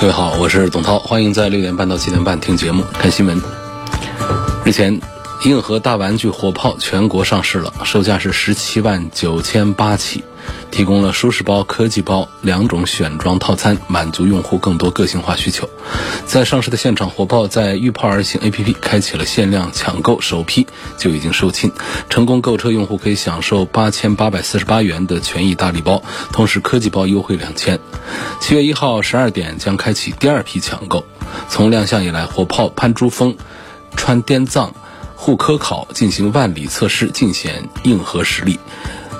各位好，我是董涛，欢迎在六点半到七点半听节目、看新闻。日前，硬核大玩具火炮全国上市了，售价是十七万九千八起，提供了舒适包、科技包两种选装套餐，满足用户更多个性化需求。在上市的现场，火炮在“预炮而行 ”APP 开启了限量抢购，首批就已经售罄。成功购车用户可以享受八千八百四十八元的权益大礼包，同时科技包优惠两千。七月一号十二点将开启第二批抢购。从亮相以来，火炮攀珠峰、穿滇藏、沪科考进行万里测试，尽显硬核实力。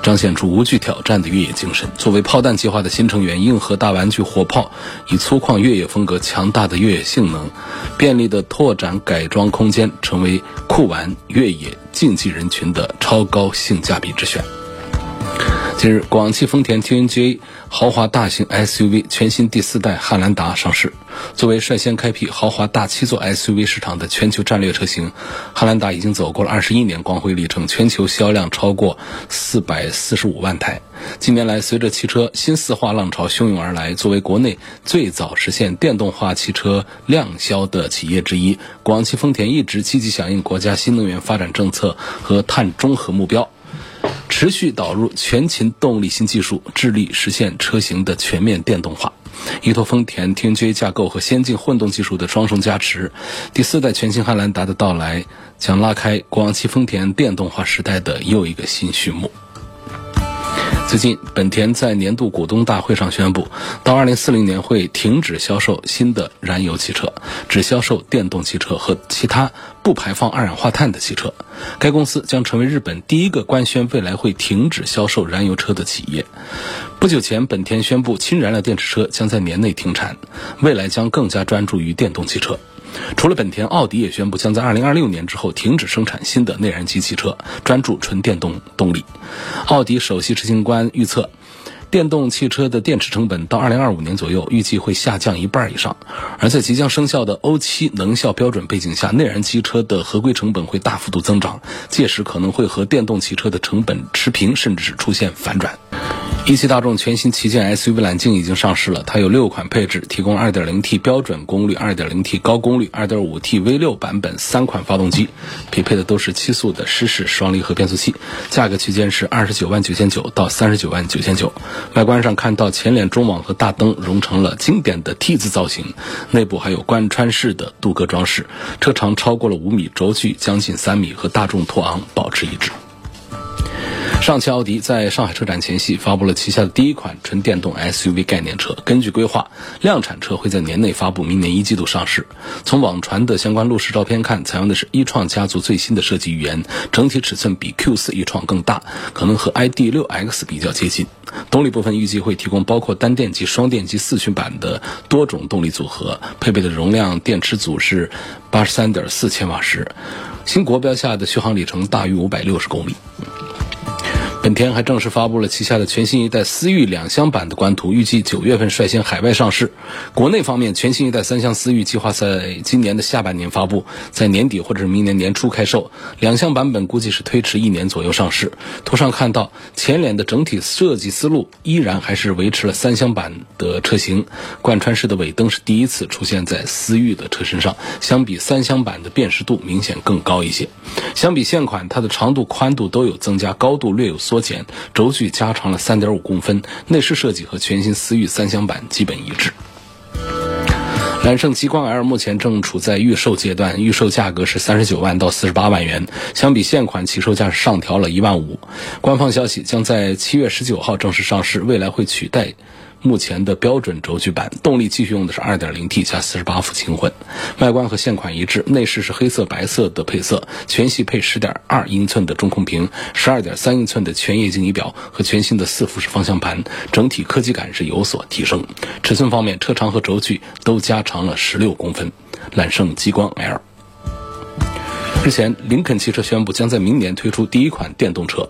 彰显出无惧挑战的越野精神。作为炮弹计划的新成员，硬核大玩具火炮以粗犷越野风格、强大的越野性能、便利的拓展改装空间，成为酷玩越野竞技人群的超高性价比之选。近日，广汽丰田 TNGA 豪华大型 SUV 全新第四代汉兰达上市。作为率先开辟豪华大七座 SUV 市场的全球战略车型，汉兰达已经走过了二十一年光辉历程，全球销量超过四百四十五万台。近年来，随着汽车新四化浪潮汹涌而来，作为国内最早实现电动化汽车量销的企业之一，广汽丰田一直积极响应国家新能源发展政策和碳中和目标。持续导入全勤动力新技术，致力实现车型的全面电动化。依托丰田 TNGA 架构和先进混动技术的双重加持，第四代全新汉兰达的到来将拉开广汽丰田电动化时代的又一个新序幕。最近，本田在年度股东大会上宣布，到2040年会停止销售新的燃油汽车，只销售电动汽车和其他不排放二氧化碳的汽车。该公司将成为日本第一个官宣未来会停止销售燃油车的企业。不久前，本田宣布氢燃料电池车将在年内停产，未来将更加专注于电动汽车。除了本田，奥迪也宣布将在2026年之后停止生产新的内燃机汽车，专注纯电动动力。奥迪首席执行官预测，电动汽车的电池成本到2025年左右预计会下降一半以上。而在即将生效的欧七能效标准背景下，内燃机车的合规成本会大幅度增长，届时可能会和电动汽车的成本持平，甚至是出现反转。一汽大众全新旗舰 SUV 揽境已经上市了，它有六款配置，提供 2.0T 标准功率、2.0T 高功率、2.5T V6 版本三款发动机，匹配的都是七速的湿式双离合变速器，价格区间是二十九万九千九到三十九万九千九。外观上看到前脸中网和大灯融成了经典的 T 字造型，内部还有贯穿式的镀铬装饰，车长超过了五米，轴距将近三米，和大众途昂保持一致。上汽奥迪在上海车展前夕发布了旗下的第一款纯电动 SUV 概念车。根据规划，量产车会在年内发布，明年一季度上市。从网传的相关路试照片看，采用的是一创家族最新的设计语言，整体尺寸比 Q4 一创更大，可能和 ID.6X 比较接近。动力部分预计会提供包括单电机、双电机四驱版的多种动力组合，配备的容量电池组是八十三点四千瓦时，新国标下的续航里程大于五百六十公里。本田还正式发布了旗下的全新一代思域两厢版的官图，预计九月份率先海外上市。国内方面，全新一代三厢思域计划在今年的下半年发布，在年底或者是明年年初开售。两厢版本估计是推迟一年左右上市。图上看到前脸的整体设计思路依然还是维持了三厢版的车型，贯穿式的尾灯是第一次出现在思域的车身上，相比三厢版的辨识度明显更高一些。相比现款，它的长度、宽度都有增加，高度略有。缩减，轴距加长了三点五公分，内饰设计和全新思域三厢版基本一致。揽胜极光 L 目前正处在预售阶段，预售价格是三十九万到四十八万元，相比现款起售价上调了一万五。官方消息将在七月十九号正式上市，未来会取代。目前的标准轴距版动力继续用的是 2.0T 加48伏轻混，外观和现款一致，内饰是黑色白色的配色，全系配10.2英寸的中控屏，12.3英寸的全液晶仪表和全新的四辐式方向盘，整体科技感是有所提升。尺寸方面，车长和轴距都加长了16公分。揽胜极光 L。日前，林肯汽车宣布将在明年推出第一款电动车。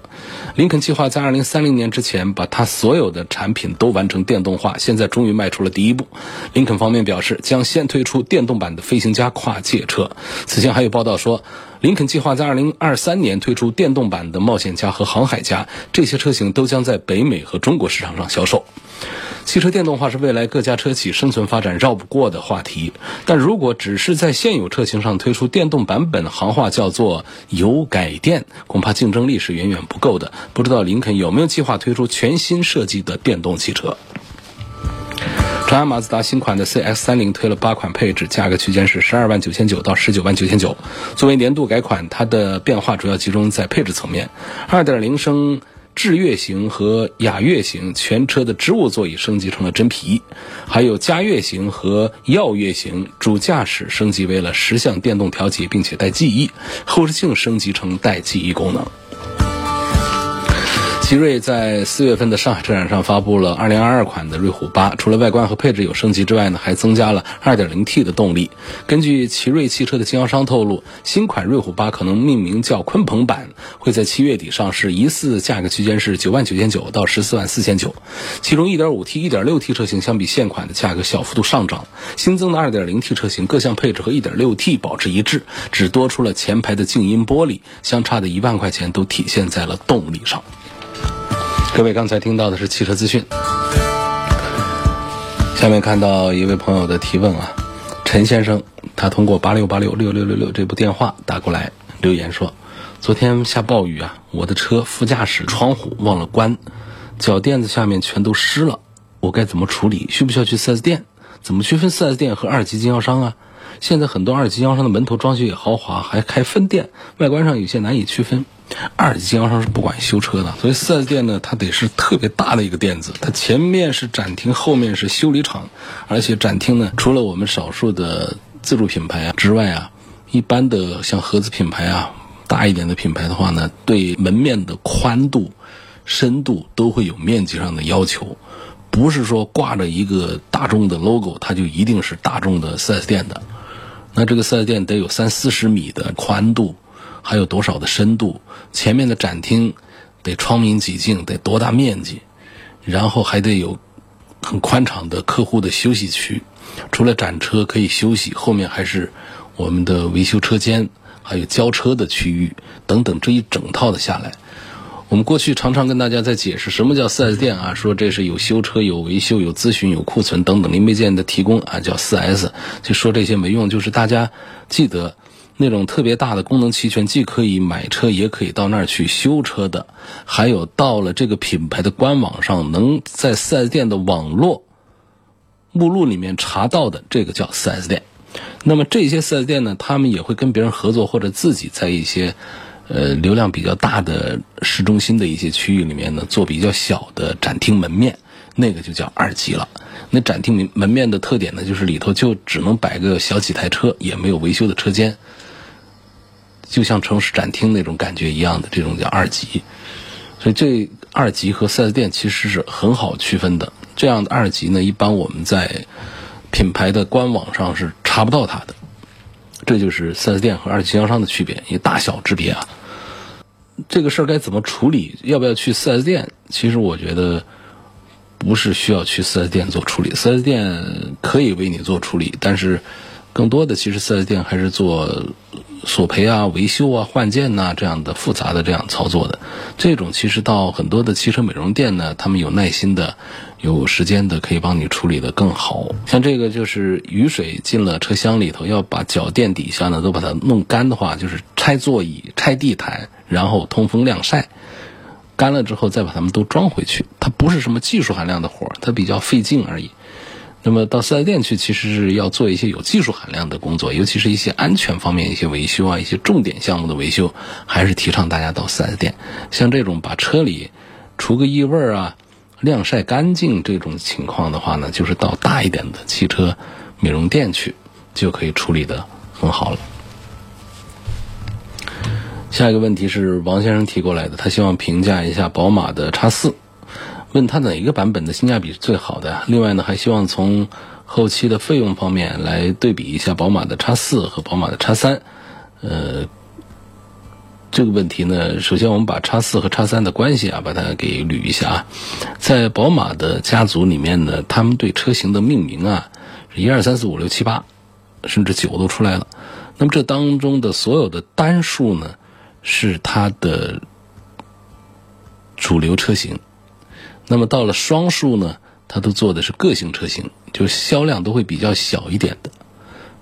林肯计划在2030年之前把它所有的产品都完成电动化，现在终于迈出了第一步。林肯方面表示，将先推出电动版的飞行家跨界车。此前还有报道说，林肯计划在2023年推出电动版的冒险家和航海家，这些车型都将在北美和中国市场上销售。汽车电动化是未来各家车企生存发展绕不过的话题，但如果只是在现有车型上推出电动版本，行话叫做油改电，恐怕竞争力是远远不够的。不知道林肯有没有计划推出全新设计的电动汽车？长安马自达新款的 CX-30 推了八款配置，价格区间是十二万九千九到十九万九千九。作为年度改款，它的变化主要集中在配置层面，二点零升。智悦型和雅悦型全车的织物座椅升级成了真皮，还有嘉悦型和耀悦型主驾驶升级为了十项电动调节，并且带记忆，后视镜升级成带记忆功能。奇瑞在四月份的上海车展上发布了2022款的瑞虎8，除了外观和配置有升级之外呢，还增加了 2.0T 的动力。根据奇瑞汽车的经销商透露，新款瑞虎8可能命名叫鲲鹏版，会在七月底上市，疑似价格区间是9万9千九到14万四千九。其中 1.5T、1.6T 车型相比现款的价格小幅度上涨，新增的 2.0T 车型各项配置和 1.6T 保持一致，只多出了前排的静音玻璃，相差的一万块钱都体现在了动力上。各位刚才听到的是汽车资讯，下面看到一位朋友的提问啊，陈先生，他通过八六八六六六六六这部电话打过来留言说，昨天下暴雨啊，我的车副驾驶窗户忘了关，脚垫子下面全都湿了，我该怎么处理？需不需要去 4S 店？怎么区分 4S 店和二级经销商啊？现在很多二级经销商的门头装修也豪华，还开分店，外观上有些难以区分。二级经销商是不管修车的，所以四 S 店呢，它得是特别大的一个店子，它前面是展厅，后面是修理厂，而且展厅呢，除了我们少数的自主品牌啊之外啊，一般的像合资品牌啊，大一点的品牌的话呢，对门面的宽度、深度都会有面积上的要求，不是说挂着一个大众的 logo，它就一定是大众的四 S 店的。那这个四 S 店得有三四十米的宽度。还有多少的深度？前面的展厅得窗明几净，得多大面积？然后还得有很宽敞的客户的休息区，除了展车可以休息，后面还是我们的维修车间，还有交车的区域等等。这一整套的下来，我们过去常常跟大家在解释什么叫 4S 店啊，说这是有修车、有维修、有咨询、有库存等等零配件的提供啊，叫 4S。就说这些没用，就是大家记得。那种特别大的功能齐全，既可以买车，也可以到那儿去修车的，还有到了这个品牌的官网上，能在 4S 店的网络目录里面查到的，这个叫 4S 店。那么这些 4S 店呢，他们也会跟别人合作，或者自己在一些呃流量比较大的市中心的一些区域里面呢，做比较小的展厅门面，那个就叫二级了。那展厅门门面的特点呢，就是里头就只能摆个小几台车，也没有维修的车间。就像城市展厅那种感觉一样的，这种叫二级。所以这二级和四 S 店其实是很好区分的。这样的二级呢，一般我们在品牌的官网上是查不到它的。这就是四 S 店和二级经销商的区别，一大小之别啊。这个事儿该怎么处理？要不要去四 S 店？其实我觉得不是需要去四 S 店做处理，四 S 店可以为你做处理，但是更多的其实四 S 店还是做。索赔啊、维修啊、换件呐，这样的复杂的这样操作的，这种其实到很多的汽车美容店呢，他们有耐心的、有时间的，可以帮你处理的更好。像这个就是雨水进了车厢里头，要把脚垫底下呢都把它弄干的话，就是拆座椅、拆地毯，然后通风晾晒，干了之后再把它们都装回去。它不是什么技术含量的活儿，它比较费劲而已。那么到四 S 店去，其实是要做一些有技术含量的工作，尤其是一些安全方面一些维修啊，一些重点项目的维修，还是提倡大家到四 S 店。像这种把车里除个异味啊、晾晒干净这种情况的话呢，就是到大一点的汽车美容店去，就可以处理的很好了。下一个问题是王先生提过来的，他希望评价一下宝马的叉四。问他哪一个版本的性价比是最好的？另外呢，还希望从后期的费用方面来对比一下宝马的叉四和宝马的叉三，呃，这个问题呢，首先我们把叉四和叉三的关系啊，把它给捋一下啊。在宝马的家族里面呢，他们对车型的命名啊，是一二三四五六七八，甚至九都出来了。那么这当中的所有的单数呢，是它的主流车型。那么到了双数呢，它都做的是个性车型，就销量都会比较小一点的。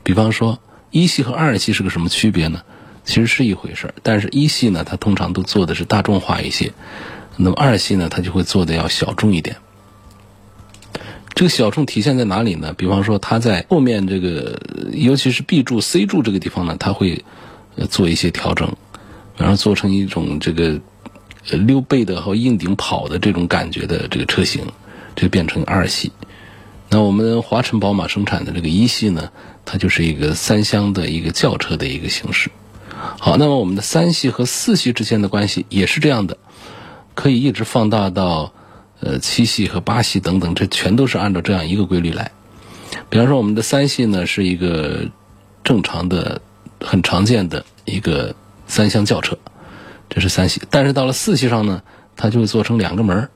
比方说一系和二系是个什么区别呢？其实是一回事儿，但是一系呢，它通常都做的是大众化一些，那么二系呢，它就会做的要小众一点。这个小众体现在哪里呢？比方说它在后面这个，尤其是 B 柱、C 柱这个地方呢，它会做一些调整，然后做成一种这个。溜背的和硬顶跑的这种感觉的这个车型，就变成二系。那我们华晨宝马生产的这个一系呢，它就是一个三厢的一个轿车的一个形式。好，那么我们的三系和四系之间的关系也是这样的，可以一直放大到呃七系和八系等等，这全都是按照这样一个规律来。比方说，我们的三系呢是一个正常的、很常见的一个三厢轿车。这是三系，但是到了四系上呢，它就会做成两个门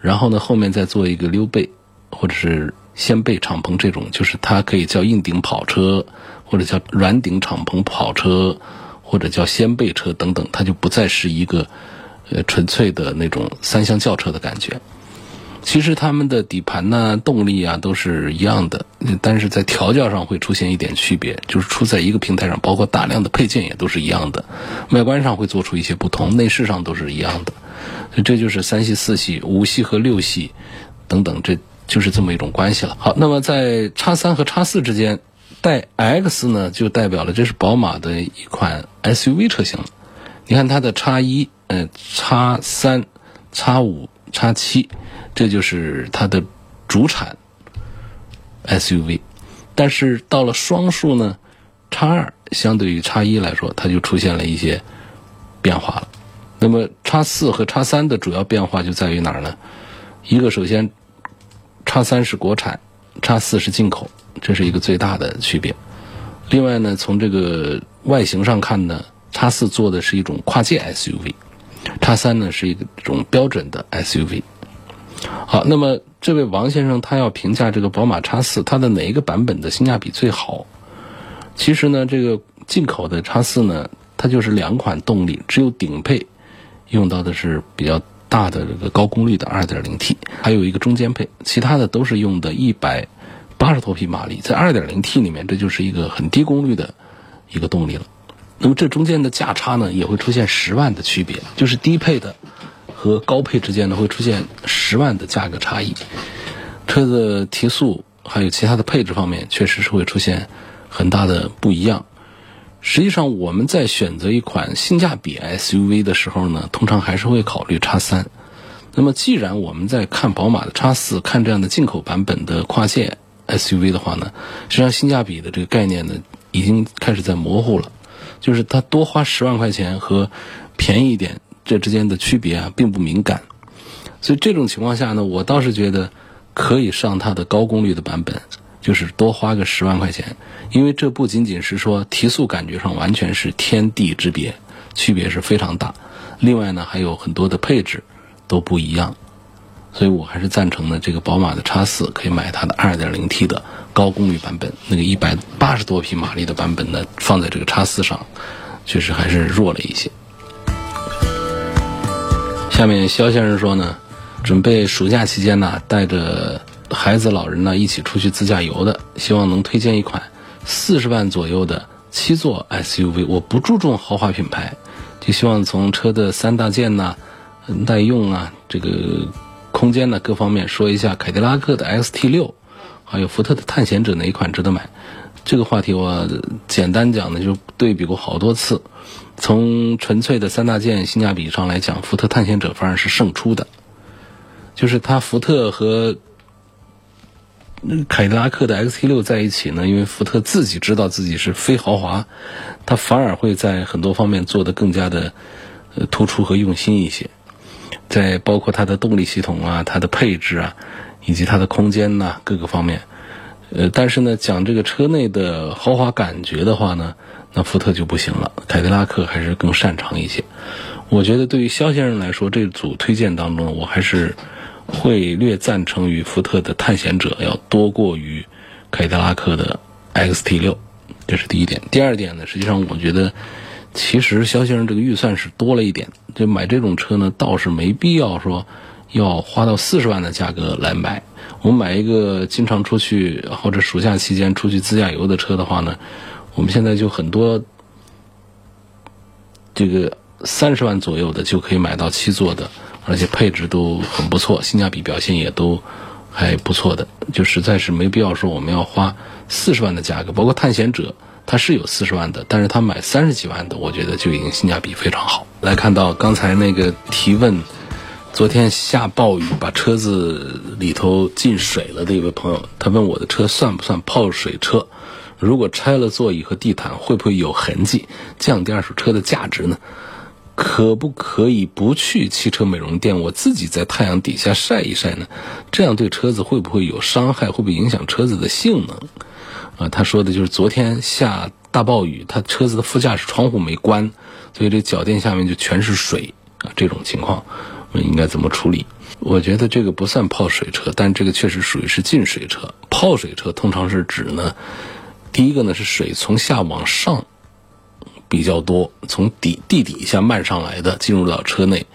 然后呢后面再做一个溜背或者是掀背敞篷这种，就是它可以叫硬顶跑车，或者叫软顶敞篷跑车，或者叫掀背车等等，它就不再是一个呃纯粹的那种三厢轿车的感觉。其实它们的底盘呢、动力啊都是一样的，但是在调教上会出现一点区别，就是出在一个平台上，包括大量的配件也都是一样的，外观上会做出一些不同，内饰上都是一样的。这就是三系、四系、五系和六系等等，这就是这么一种关系了。好，那么在叉三和叉四之间，带 X 呢，就代表了这是宝马的一款 SUV 车型。你看它的叉一、呃叉三、叉五、叉七。这就是它的主产 SUV，但是到了双数呢，叉二相对于叉一来说，它就出现了一些变化了。那么叉四和叉三的主要变化就在于哪儿呢？一个首先，叉三是国产，叉四是进口，这是一个最大的区别。另外呢，从这个外形上看呢，叉四做的是一种跨界 SUV，叉三呢是一种标准的 SUV。好，那么这位王先生他要评价这个宝马叉四，它的哪一个版本的性价比最好？其实呢，这个进口的叉四呢，它就是两款动力，只有顶配用到的是比较大的这个高功率的 2.0T，还有一个中间配，其他的都是用的180多匹马力，在 2.0T 里面，这就是一个很低功率的一个动力了。那么这中间的价差呢，也会出现十万的区别，就是低配的。和高配之间呢会出现十万的价格差异，车子提速还有其他的配置方面，确实是会出现很大的不一样。实际上，我们在选择一款性价比 SUV 的时候呢，通常还是会考虑叉三。那么，既然我们在看宝马的叉四，看这样的进口版本的跨界 SUV 的话呢，实际上性价比的这个概念呢，已经开始在模糊了，就是它多花十万块钱和便宜一点。这之间的区别啊，并不敏感，所以这种情况下呢，我倒是觉得可以上它的高功率的版本，就是多花个十万块钱，因为这不仅仅是说提速感觉上完全是天地之别，区别是非常大。另外呢，还有很多的配置都不一样，所以我还是赞成呢，这个宝马的叉四可以买它的 2.0T 的高功率版本，那个180多匹马力的版本呢，放在这个叉四上，确实还是弱了一些。下面肖先生说呢，准备暑假期间呢，带着孩子、老人呢一起出去自驾游的，希望能推荐一款四十万左右的七座 SUV。我不注重豪华品牌，就希望从车的三大件呐、耐用啊、这个空间呢各方面说一下。凯迪拉克的 XT 六，还有福特的探险者哪一款值得买？这个话题我简单讲呢，就对比过好多次。从纯粹的三大件性价比上来讲，福特探险者反而是胜出的。就是它福特和凯迪拉克的 XT 六在一起呢，因为福特自己知道自己是非豪华，它反而会在很多方面做得更加的呃突出和用心一些。在包括它的动力系统啊、它的配置啊，以及它的空间呐各个方面，呃，但是呢，讲这个车内的豪华感觉的话呢，那福特就不行了，凯迪拉克还是更擅长一些。我觉得对于肖先生来说，这组推荐当中，我还是会略赞成于福特的探险者要多过于凯迪拉克的 XT 六，这是第一点。第二点呢，实际上我觉得，其实肖先生这个预算是多了一点，就买这种车呢，倒是没必要说要花到四十万的价格来买。我们买一个经常出去或者暑假期间出去自驾游的车的话呢，我们现在就很多这个三十万左右的就可以买到七座的，而且配置都很不错，性价比表现也都还不错的，就实在是没必要说我们要花四十万的价格。包括探险者，它是有四十万的，但是他买三十几万的，我觉得就已经性价比非常好。来看到刚才那个提问。昨天下暴雨，把车子里头进水了的一位朋友，他问我的车算不算泡水车？如果拆了座椅和地毯，会不会有痕迹，降低二手车的价值呢？可不可以不去汽车美容店，我自己在太阳底下晒一晒呢？这样对车子会不会有伤害？会不会影响车子的性能？啊，他说的就是昨天下大暴雨，他车子的副驾驶窗户没关，所以这脚垫下面就全是水啊，这种情况。应该怎么处理？我觉得这个不算泡水车，但这个确实属于是进水车。泡水车通常是指呢，第一个呢是水从下往上比较多，从底地底下漫上来的进入到车内。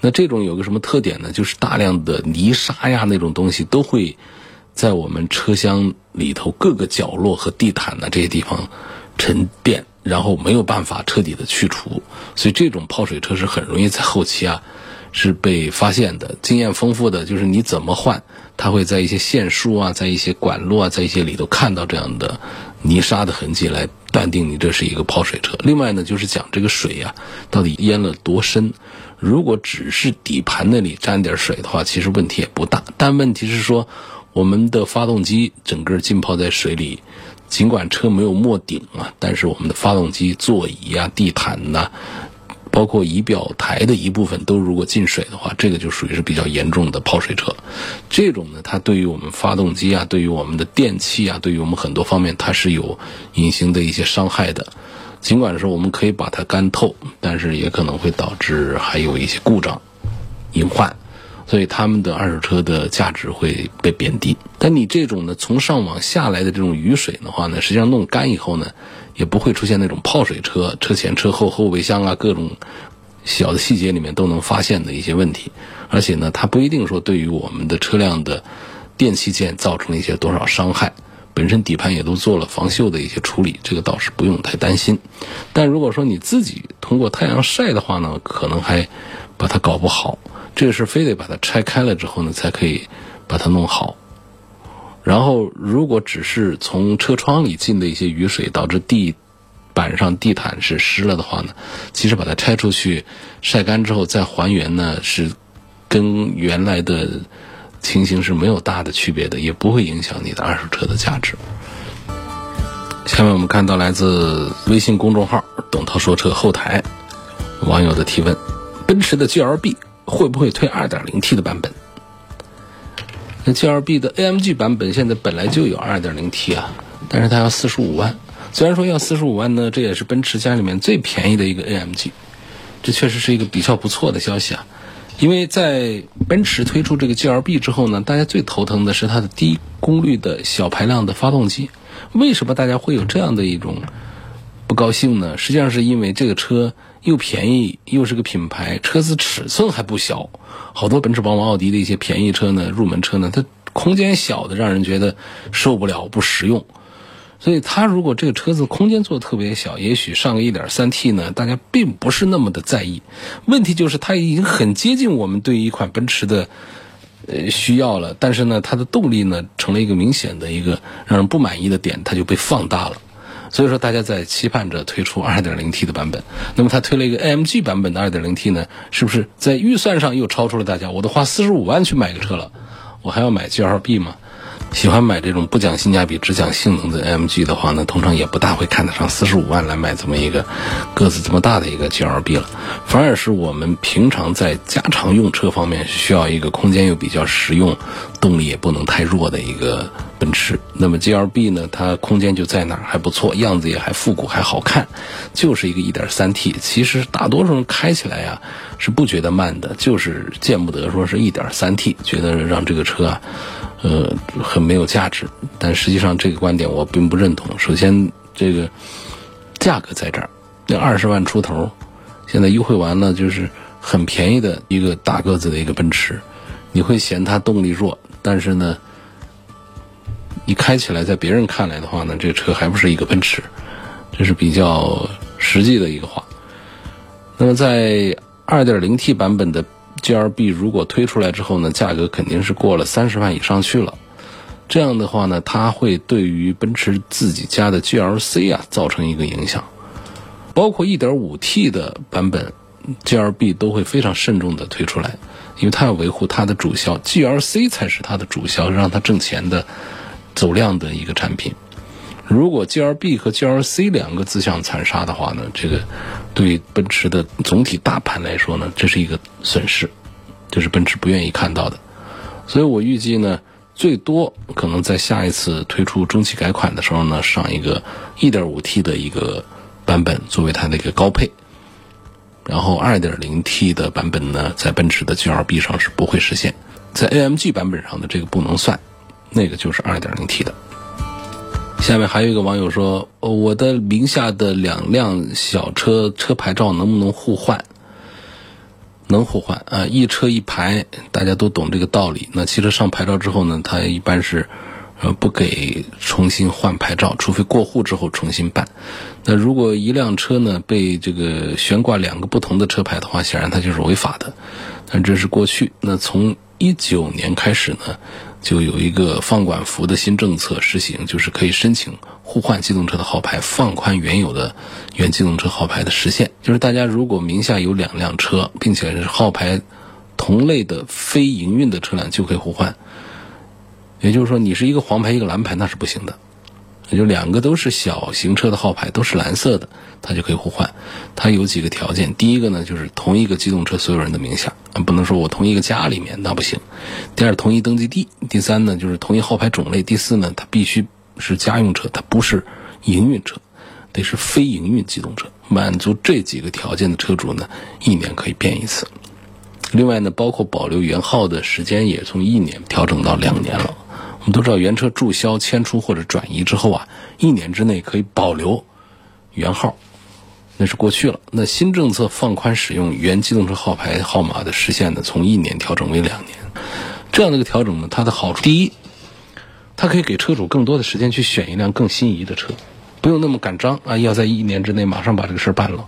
那这种有个什么特点呢？就是大量的泥沙呀那种东西都会在我们车厢里头各个角落和地毯呢这些地方沉淀，然后没有办法彻底的去除。所以这种泡水车是很容易在后期啊。是被发现的，经验丰富的就是你怎么换，他会在一些线束啊，在一些管路啊，在一些里头看到这样的泥沙的痕迹，来断定你这是一个泡水车。另外呢，就是讲这个水呀，到底淹了多深？如果只是底盘那里沾点水的话，其实问题也不大。但问题是说，我们的发动机整个浸泡在水里，尽管车没有没顶啊，但是我们的发动机、座椅啊、地毯呐。包括仪表台的一部分都如果进水的话，这个就属于是比较严重的泡水车。这种呢，它对于我们发动机啊，对于我们的电器啊，对于我们很多方面，它是有隐形的一些伤害的。尽管说我们可以把它干透，但是也可能会导致还有一些故障、隐患。所以他们的二手车的价值会被贬低。但你这种呢，从上往下来的这种雨水的话呢，实际上弄干以后呢。也不会出现那种泡水车，车前车后后备箱啊，各种小的细节里面都能发现的一些问题。而且呢，它不一定说对于我们的车辆的电器件造成了一些多少伤害。本身底盘也都做了防锈的一些处理，这个倒是不用太担心。但如果说你自己通过太阳晒的话呢，可能还把它搞不好。这个是非得把它拆开了之后呢，才可以把它弄好。然后，如果只是从车窗里进的一些雨水导致地板上地毯是湿了的话呢，其实把它拆出去晒干之后再还原呢，是跟原来的情形是没有大的区别的，也不会影响你的二手车的价值。下面我们看到来自微信公众号“董涛说车”后台网友的提问：奔驰的 G L B 会不会推 2.0T 的版本？G L B 的 A M G 版本现在本来就有 2.0T 啊，但是它要四十五万。虽然说要四十五万呢，这也是奔驰家里面最便宜的一个 A M G，这确实是一个比较不错的消息啊。因为在奔驰推出这个 G L B 之后呢，大家最头疼的是它的低功率的小排量的发动机。为什么大家会有这样的一种不高兴呢？实际上是因为这个车又便宜，又是个品牌，车子尺寸还不小。好多奔驰、宝马、奥迪的一些便宜车呢，入门车呢，它空间小的让人觉得受不了、不实用。所以，它如果这个车子空间做的特别小，也许上个 1.3T 呢，大家并不是那么的在意。问题就是它已经很接近我们对于一款奔驰的呃需要了，但是呢，它的动力呢成了一个明显的一个让人不满意的点，它就被放大了。所以说，大家在期盼着推出 2.0T 的版本。那么，它推了一个 AMG 版本的 2.0T 呢，是不是在预算上又超出了大家？我都花45万去买个车了，我还要买 GLB 吗？喜欢买这种不讲性价比只讲性能的 AMG 的话呢，通常也不大会看得上四十五万来买这么一个个子这么大的一个 GLB 了。反而是我们平常在家常用车方面需要一个空间又比较实用、动力也不能太弱的一个奔驰。那么 GLB 呢，它空间就在那儿，还不错，样子也还复古，还好看，就是一个 1.3T。其实大多数人开起来呀是不觉得慢的，就是见不得说是 1.3T，觉得让这个车啊。呃，很没有价值，但实际上这个观点我并不认同。首先，这个价格在这儿，那二十万出头，现在优惠完了就是很便宜的一个大个子的一个奔驰，你会嫌它动力弱，但是呢，你开起来在别人看来的话呢，这车还不是一个奔驰，这是比较实际的一个话。那么在二点零 T 版本的。G L B 如果推出来之后呢，价格肯定是过了三十万以上去了。这样的话呢，它会对于奔驰自己家的 G L C 啊造成一个影响。包括一点五 T 的版本，G L B 都会非常慎重的推出来，因为它要维护它的主销，G L C 才是它的主销，让它挣钱的、走量的一个产品。如果 G L B 和 G L C 两个自相残杀的话呢，这个对奔驰的总体大盘来说呢，这是一个损失，这是奔驰不愿意看到的。所以我预计呢，最多可能在下一次推出中期改款的时候呢，上一个 1.5T 的一个版本作为它的一个高配，然后 2.0T 的版本呢，在奔驰的 G L B 上是不会实现，在 AMG 版本上的这个不能算，那个就是 2.0T 的。下面还有一个网友说：“我的名下的两辆小车车牌照能不能互换？能互换啊，一车一牌，大家都懂这个道理。那汽车上牌照之后呢，它一般是呃不给重新换牌照，除非过户之后重新办。那如果一辆车呢被这个悬挂两个不同的车牌的话，显然它就是违法的。但这是过去。那从一九年开始呢？”就有一个放管服的新政策实行，就是可以申请互换机动车的号牌，放宽原有的原机动车号牌的时限。就是大家如果名下有两辆车，并且是号牌同类的非营运的车辆，就可以互换。也就是说，你是一个黄牌一个蓝牌，那是不行的。也就两个都是小型车的号牌，都是蓝色的，它就可以互换。它有几个条件，第一个呢，就是同一个机动车所有人的名下，不能说我同一个家里面那不行。第二，同一登记地。第三呢，就是同一号牌种类。第四呢，它必须是家用车，它不是营运车，得是非营运机动车。满足这几个条件的车主呢，一年可以变一次。另外呢，包括保留原号的时间也从一年调整到两年了。都知道，原车注销、迁出或者转移之后啊，一年之内可以保留原号，那是过去了。那新政策放宽使用原机动车号牌号码的时限呢，从一年调整为两年。这样的一个调整呢，它的好处，第一，它可以给车主更多的时间去选一辆更心仪的车，不用那么赶张啊，要在一年之内马上把这个事儿办了。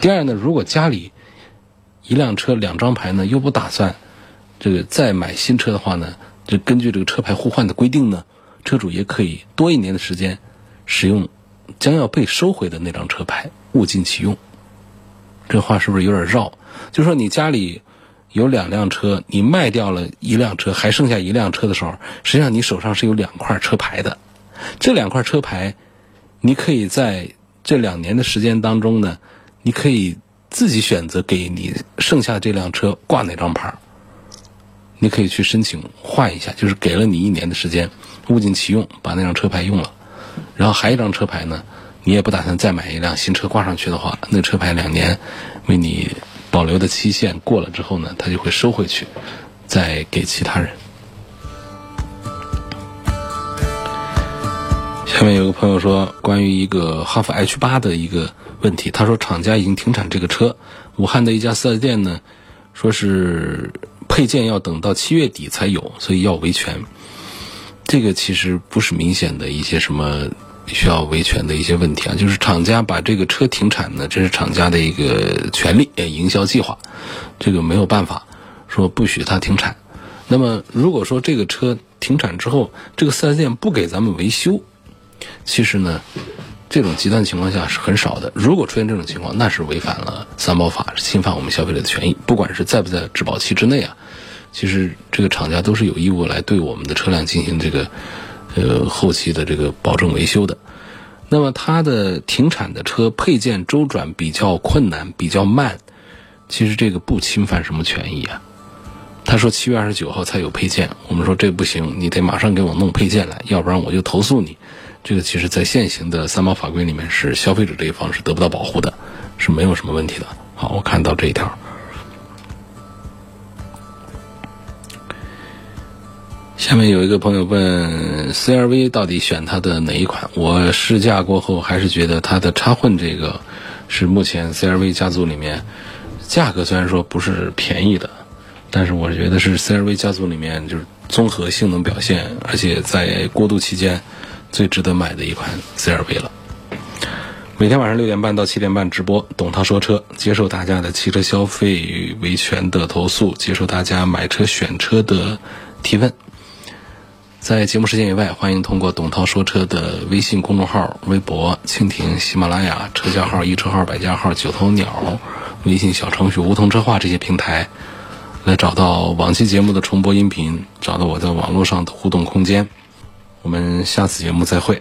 第二呢，如果家里一辆车两张牌呢，又不打算这个再买新车的话呢？就根据这个车牌互换的规定呢，车主也可以多一年的时间使用将要被收回的那张车牌，物尽其用。这话是不是有点绕？就说你家里有两辆车，你卖掉了一辆车，还剩下一辆车的时候，实际上你手上是有两块车牌的。这两块车牌，你可以在这两年的时间当中呢，你可以自己选择给你剩下这辆车挂哪张牌。你可以去申请换一下，就是给了你一年的时间，物尽其用，把那张车牌用了，然后还一张车牌呢，你也不打算再买一辆新车挂上去的话，那车牌两年为你保留的期限过了之后呢，他就会收回去，再给其他人。下面有个朋友说，关于一个哈弗 H 八的一个问题，他说厂家已经停产这个车，武汉的一家四 S 店呢，说是。配件要等到七月底才有，所以要维权。这个其实不是明显的一些什么需要维权的一些问题啊，就是厂家把这个车停产呢，这是厂家的一个权利，呃营销计划，这个没有办法说不许它停产。那么如果说这个车停产之后，这个四 S 店不给咱们维修，其实呢。这种极端情况下是很少的。如果出现这种情况，那是违反了三包法，侵犯我们消费者的权益。不管是在不在质保期之内啊，其实这个厂家都是有义务来对我们的车辆进行这个呃后期的这个保证维修的。那么它的停产的车配件周转比较困难，比较慢，其实这个不侵犯什么权益啊。他说七月二十九号才有配件，我们说这不行，你得马上给我弄配件来，要不然我就投诉你。这个其实，在现行的三包法规里面，是消费者这一方是得不到保护的，是没有什么问题的。好，我看到这一条。下面有一个朋友问，CRV 到底选它的哪一款？我试驾过后，还是觉得它的插混这个是目前 CRV 家族里面价格虽然说不是便宜的。但是我觉得是 CRV 家族里面就是综合性能表现，而且在过渡期间最值得买的一款 CRV 了。每天晚上六点半到七点半直播，董涛说车，接受大家的汽车消费维权的投诉，接受大家买车选车的提问。在节目时间以外，欢迎通过董涛说车的微信公众号、微博、蜻蜓、喜马拉雅、车架号、一车号、百家号、九头鸟、微信小程序、梧桐车话这些平台。来找到往期节目的重播音频，找到我在网络上的互动空间。我们下次节目再会。